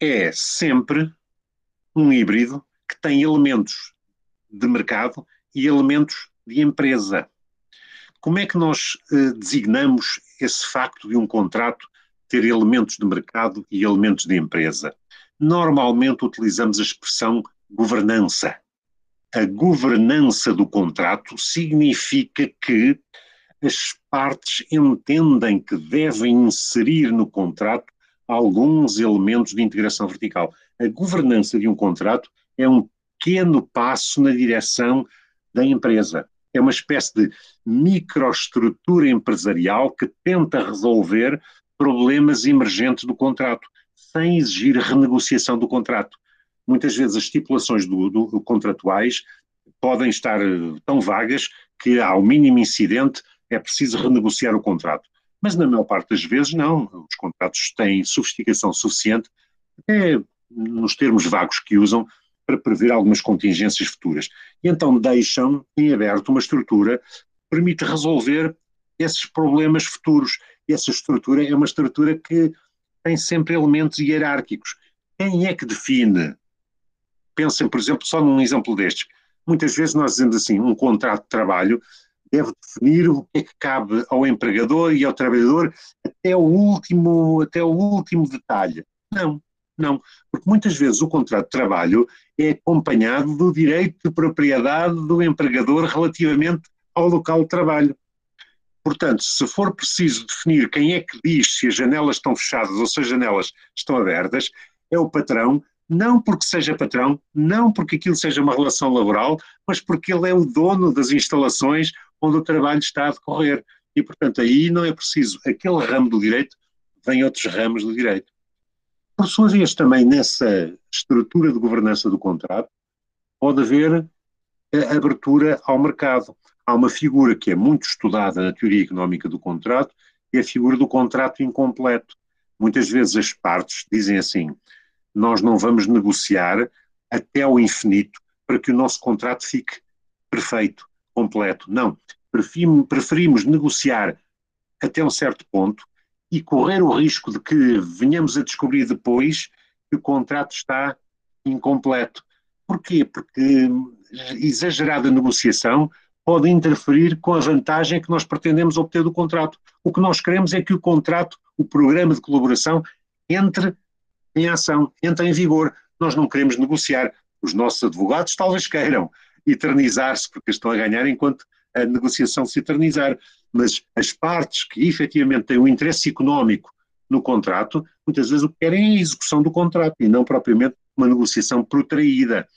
[SPEAKER 2] é sempre um híbrido que tem elementos de mercado e elementos de empresa. Como é que nós eh, designamos esse facto de um contrato ter elementos de mercado e elementos de empresa? Normalmente utilizamos a expressão governança. A governança do contrato significa que as partes entendem que devem inserir no contrato alguns elementos de integração vertical. A governança de um contrato é um pequeno passo na direção da empresa. É uma espécie de microestrutura empresarial que tenta resolver problemas emergentes do contrato, sem exigir renegociação do contrato. Muitas vezes as estipulações do, do, contratuais podem estar eh, tão vagas que, ao mínimo incidente, é preciso renegociar o contrato. Mas na maior parte das vezes não. Os contratos têm sofisticação suficiente, até nos termos vagos que usam, para prever algumas contingências futuras. E então deixam em aberto uma estrutura que permite resolver esses problemas futuros. Essa estrutura é uma estrutura que tem sempre elementos hierárquicos. Quem é que define? Pensem, por exemplo, só num exemplo destes. Muitas vezes nós dizemos assim, um contrato de trabalho deve definir o que é que cabe ao empregador e ao trabalhador até o último, até o último detalhe. Não, não, porque muitas vezes o contrato de trabalho é acompanhado do direito de propriedade do empregador relativamente ao local de trabalho. Portanto, se for preciso definir quem é que diz se as janelas estão fechadas ou se as janelas estão abertas, é o patrão, não porque seja patrão, não porque aquilo seja uma relação laboral, mas porque ele é o dono das instalações onde o trabalho está a decorrer. E, portanto, aí não é preciso aquele ramo do direito, vem outros ramos do direito. Por sua vez, também nessa estrutura de governança do contrato, pode haver abertura ao mercado. Há uma figura que é muito estudada na teoria económica do contrato, que é a figura do contrato incompleto. Muitas vezes as partes dizem assim: nós não vamos negociar até ao infinito para que o nosso contrato fique perfeito, completo. Não. Preferimos negociar até um certo ponto e correr o risco de que venhamos a descobrir depois que o contrato está incompleto. Porquê? Porque exagerada negociação pode interferir com a vantagem que nós pretendemos obter do contrato. O que nós queremos é que o contrato, o programa de colaboração, entre em ação, entre em vigor. Nós não queremos negociar. Os nossos advogados talvez queiram eternizar-se, porque estão a ganhar enquanto a negociação se eternizar mas as partes que efetivamente têm um interesse económico no contrato, muitas vezes o que querem é a execução do contrato e não propriamente uma negociação protraída.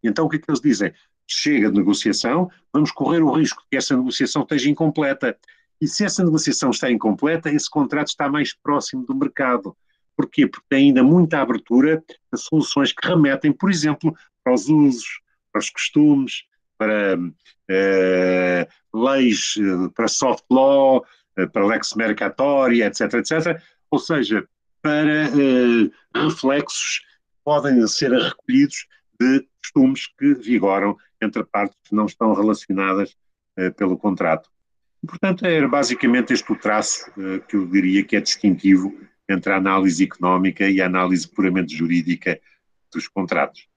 [SPEAKER 2] Então o que é que eles dizem? Chega de negociação, vamos correr o risco de que essa negociação esteja incompleta. E se essa negociação está incompleta, esse contrato está mais próximo do mercado. Porquê? Porque tem ainda muita abertura a soluções que remetem, por exemplo, para os usos, para os costumes, para eh, leis eh, para soft law, eh, para lex mercatoria, etc., etc., ou seja, para reflexos que podem ser recolhidos de costumes que vigoram entre partes que não estão relacionadas pelo contrato. portanto, é basicamente este o traço que eu diria que é distintivo entre a análise económica e a análise puramente jurídica dos contratos.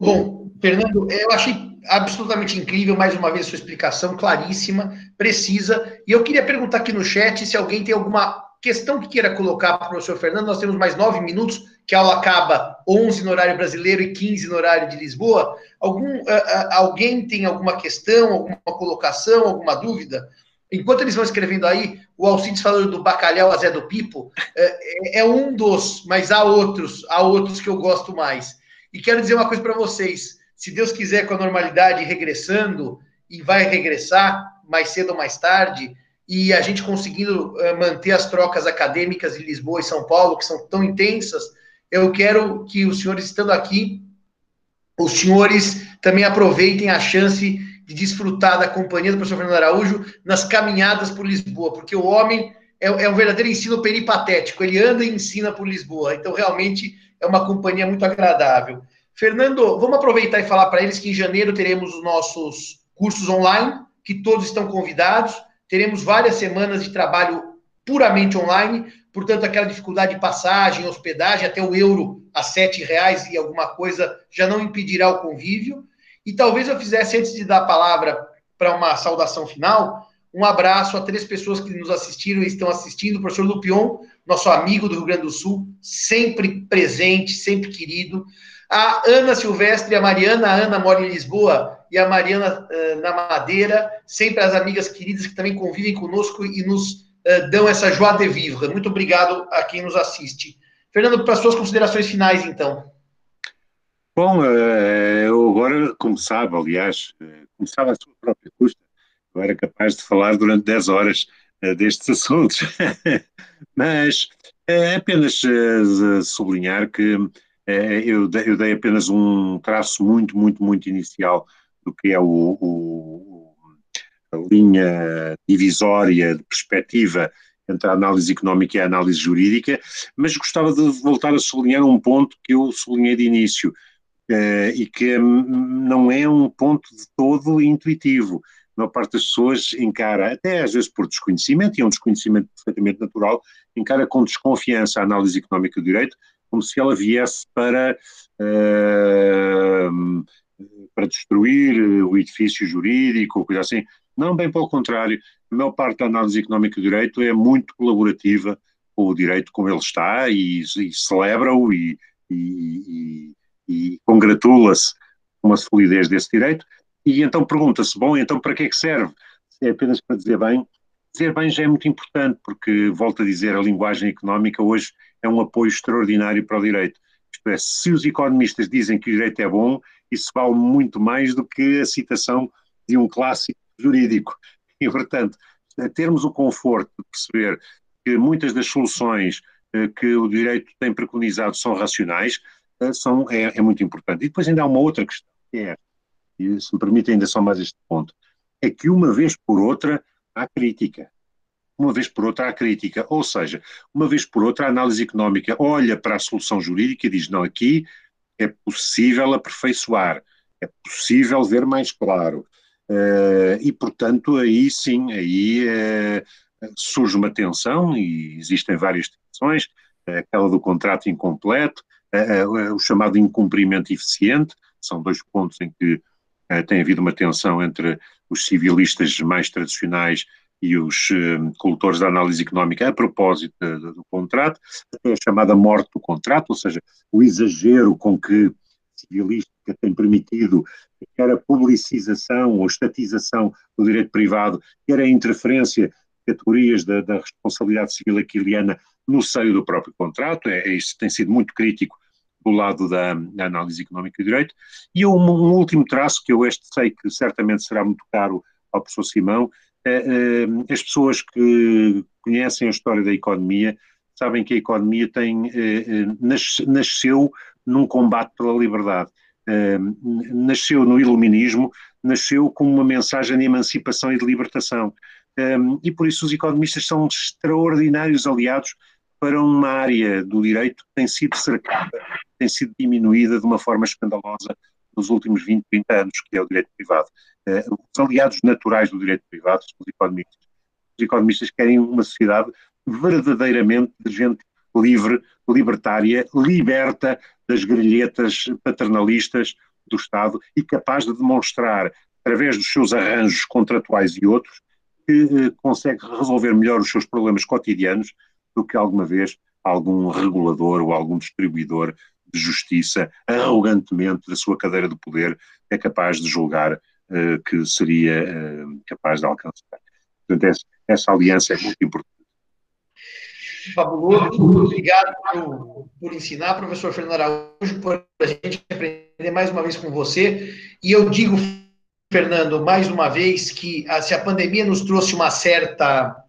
[SPEAKER 1] Bom, Fernando, eu achei absolutamente incrível, mais uma vez, sua explicação claríssima, precisa. E eu queria perguntar aqui no chat se alguém tem alguma questão que queira colocar para o professor Fernando, nós temos mais nove minutos, que a aula acaba 11 no horário brasileiro e 15 no horário de Lisboa. Algum, uh, uh, alguém tem alguma questão, alguma colocação, alguma dúvida? Enquanto eles vão escrevendo aí, o Alcides falando do bacalhau a Zé do Pipo, é, é um dos, mas há outros, há outros que eu gosto mais. E quero dizer uma coisa para vocês: se Deus quiser, com a normalidade regressando, e vai regressar mais cedo ou mais tarde, e a gente conseguindo uh, manter as trocas acadêmicas de Lisboa e São Paulo, que são tão intensas, eu quero que os senhores estando aqui, os senhores também aproveitem a chance de desfrutar da companhia do professor Fernando Araújo nas caminhadas por Lisboa, porque o homem é, é um verdadeiro ensino peripatético, ele anda e ensina por Lisboa, então realmente é uma companhia muito agradável. Fernando, vamos aproveitar e falar para eles que em janeiro teremos os nossos cursos online, que todos estão convidados teremos várias semanas de trabalho puramente online, portanto, aquela dificuldade de passagem, hospedagem, até o euro a sete reais e alguma coisa já não impedirá o convívio. E talvez eu fizesse, antes de dar a palavra para uma saudação final, um abraço a três pessoas que nos assistiram e estão assistindo. O professor Lupion, nosso amigo do Rio Grande do Sul, sempre presente, sempre querido. A Ana Silvestre e a Mariana. A Ana mora em Lisboa e a Mariana uh, na Madeira. Sempre as amigas queridas que também convivem conosco e nos uh, dão essa joie de vivre. Muito obrigado a quem nos assiste. Fernando, para suas considerações finais, então.
[SPEAKER 2] Bom, eh, eu agora, como sabe, aliás, começava a sua própria custa, eu era capaz de falar durante 10 horas destes assuntos. Mas é apenas sublinhar que é, eu, eu, dei apenas um traço muito, muito, muito inicial do que é o, o, a linha divisória de perspectiva entre a análise económica e a análise jurídica, mas gostava de voltar a sublinhar um ponto que eu sublinhei de início, eh, e que não é um ponto de todo intuitivo. Maior parte das pessoas encara, até às vezes por desconhecimento, e é um desconhecimento perfeitamente natural, encara com desconfiança a análise económica do direito, como se ela viesse para, uh, para destruir o edifício jurídico, ou coisa assim. Não, bem pelo contrário. A maior parte da análise económica do direito é muito colaborativa com o direito como ele está e, e celebra-o e, e, e congratula-se com a solidez desse direito. E então pergunta-se, bom, então para que é que serve? É apenas para dizer bem? Dizer bem já é muito importante, porque, volto a dizer, a linguagem económica hoje é um apoio extraordinário para o direito. Isto é, se os economistas dizem que o direito é bom, isso vale muito mais do que a citação de um clássico jurídico. E, portanto, termos o conforto de perceber que muitas das soluções eh, que o direito tem preconizado são racionais, eh, são, é, é, muito importante. E depois ainda há uma outra questão, que é, e se me permite ainda só mais este ponto, é que uma vez por outra há crítica uma vez por outra, a crítica. Ou seja, uma vez por outra, a análise económica olha para a solução jurídica e diz: não, aqui é possível aperfeiçoar, é possível ver mais claro. Uh, e, portanto, aí sim, aí uh, surge uma tensão e existem várias tensões, uh, aquela do contrato incompleto, o chamado incumprimento eficiente, são dois pontos em que tem havido uma tensão entre os civilistas mais tradicionais e os uh, cultores da análise económica a propósito do, do contrato, até a chamada morte do contrato, ou seja, o exagero com que civilística tem permitido quer a publicização ou estatização do direito privado, quer a interferência de categorias da, da responsabilidade civil aquiliana no seio do próprio contrato, é, é, isso tem sido muito crítico do lado da, da análise económica do direito. E um, um, último traço, que eu este sei que certamente será muito caro ao professor Simão, é, é, as pessoas que conhecem a história da economia sabem que a economia tem, é, nasceu num combate pela liberdade. Nasceu no iluminismo, nasceu como uma mensagem de emancipação e de libertação. E por isso os economistas são extraordinários aliados para uma área do direito que tem sido cercada, tem sido diminuída de uma forma escandalosa nos últimos 20, 30 anos, que é o direito privado. Eh, os aliados naturais do direito privado são os economistas. Os economistas querem uma sociedade verdadeiramente de gente livre, libertária, liberta das grelhetas paternalistas do Estado e capaz de demonstrar, através dos seus arranjos contratuais e outros, que eh, consegue resolver melhor os seus problemas cotidianos do que alguma vez algum regulador ou algum distribuidor de justiça, arrogantemente da sua cadeira de poder, é capaz de julgar uh, que seria uh, capaz de alcançar. Portanto, essa, essa, aliança é muito importante.
[SPEAKER 1] Fabuloso, obrigado por, por ensinar, professor Fernando Araújo, por a gente aprender mais uma vez com você. E eu digo, Fernando, mais uma vez, que a, se a pandemia nos trouxe uma certa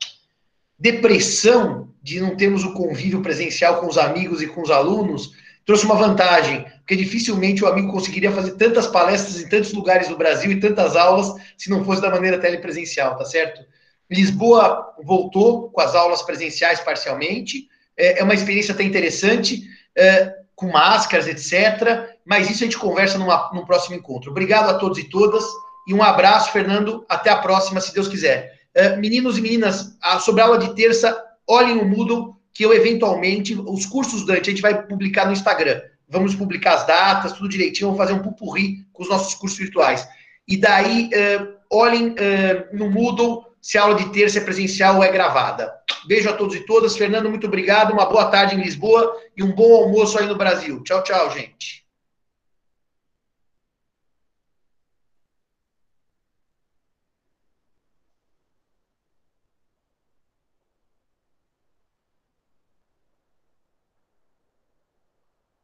[SPEAKER 1] depressão de não termos o convívio presencial com os amigos e com os alunos, trouxe uma vantagem, porque dificilmente o amigo conseguiria fazer tantas palestras em tantos lugares do Brasil e tantas aulas se não fosse da maneira telepresencial, tá certo? Lisboa voltou com as aulas presenciais parcialmente, é, é uma experiência até interessante, é, com máscaras, etc. Mas isso a gente conversa numa, num próximo encontro. Obrigado a todos e todas e um abraço, Fernando. Até a próxima, se Deus quiser. É, meninos e meninas, sobre a aula de terça, olhem o Moodle, que eu eventualmente, os cursos Dante, a gente vai publicar no Instagram. Vamos publicar as datas, tudo direitinho, vamos fazer um pupurri com os nossos cursos virtuais. E daí, uh, olhem uh, no Moodle se a aula de terça é presencial ou é gravada. Beijo a todos e todas. Fernando, muito obrigado. Uma boa tarde em Lisboa e um bom almoço aí no Brasil. Tchau, tchau, gente.